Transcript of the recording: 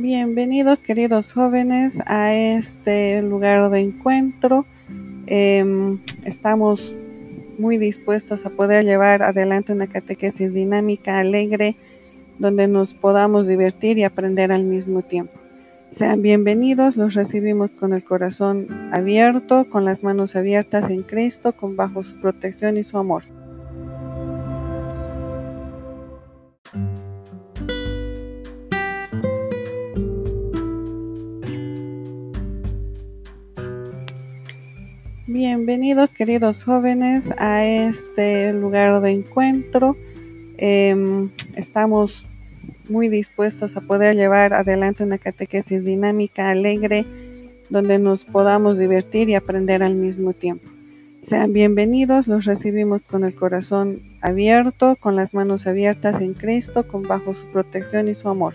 Bienvenidos queridos jóvenes a este lugar de encuentro. Em, estamos muy dispuestos a poder llevar adelante una catequesis dinámica, alegre, donde nos podamos divertir y aprender al mismo tiempo. Sean bienvenidos, los recibimos con el corazón abierto, con las manos abiertas en Cristo, con bajo su protección y su amor. Bienvenidos queridos jóvenes a este lugar de encuentro. Em, estamos muy dispuestos a poder llevar adelante una catequesis dinámica, alegre, donde nos podamos divertir y aprender al mismo tiempo. Sean bienvenidos, los recibimos con el corazón abierto, con las manos abiertas en Cristo, con bajo su protección y su amor.